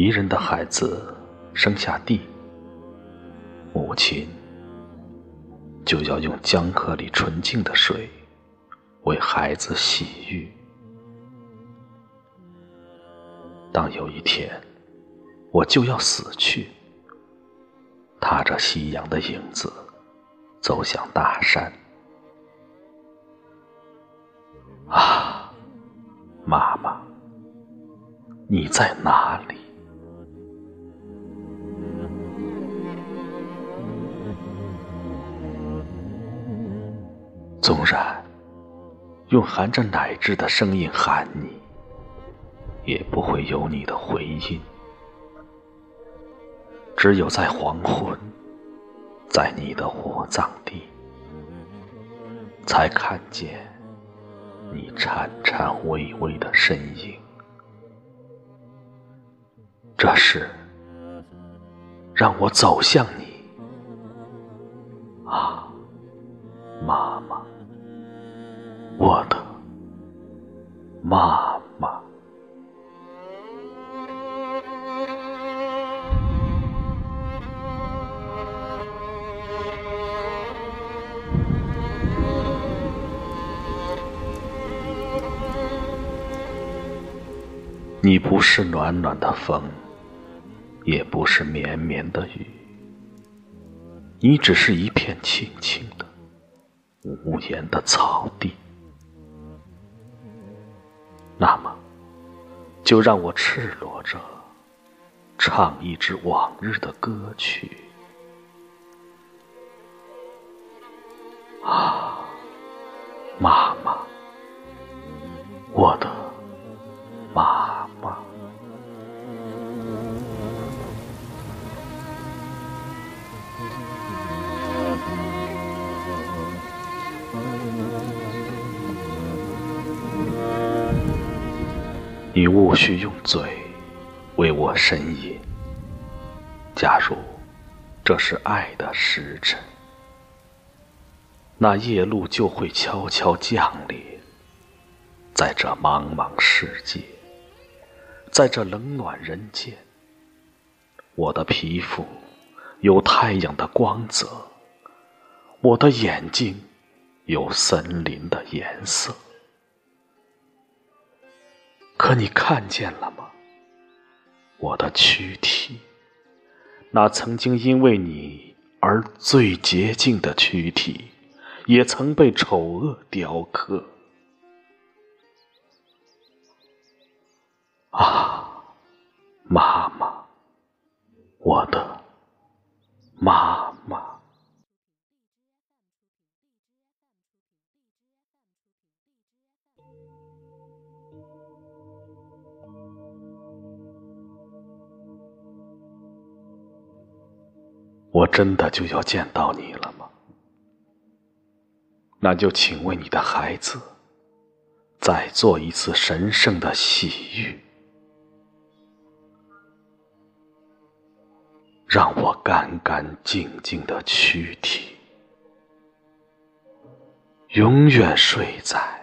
一人的孩子生下地，母亲就要用江河里纯净的水为孩子洗浴。当有一天我就要死去，踏着夕阳的影子走向大山。啊，妈妈，你在哪里？纵然用含着奶汁的声音喊你，也不会有你的回音。只有在黄昏，在你的火葬地，才看见你颤颤巍巍的身影。这是，让我走向你，啊，妈妈。妈妈，你不是暖暖的风，也不是绵绵的雨，你只是一片青青的、无言的草地。那么，就让我赤裸着唱一支往日的歌曲。你勿需用嘴为我呻吟。假如这是爱的时辰，那夜露就会悄悄降临，在这茫茫世界，在这冷暖人间，我的皮肤有太阳的光泽，我的眼睛有森林的颜色。可你看见了吗？我的躯体，那曾经因为你而最洁净的躯体，也曾被丑恶雕刻。啊，妈妈，我的妈妈。我真的就要见到你了吗？那就请为你的孩子再做一次神圣的洗浴，让我干干净净的躯体永远睡在。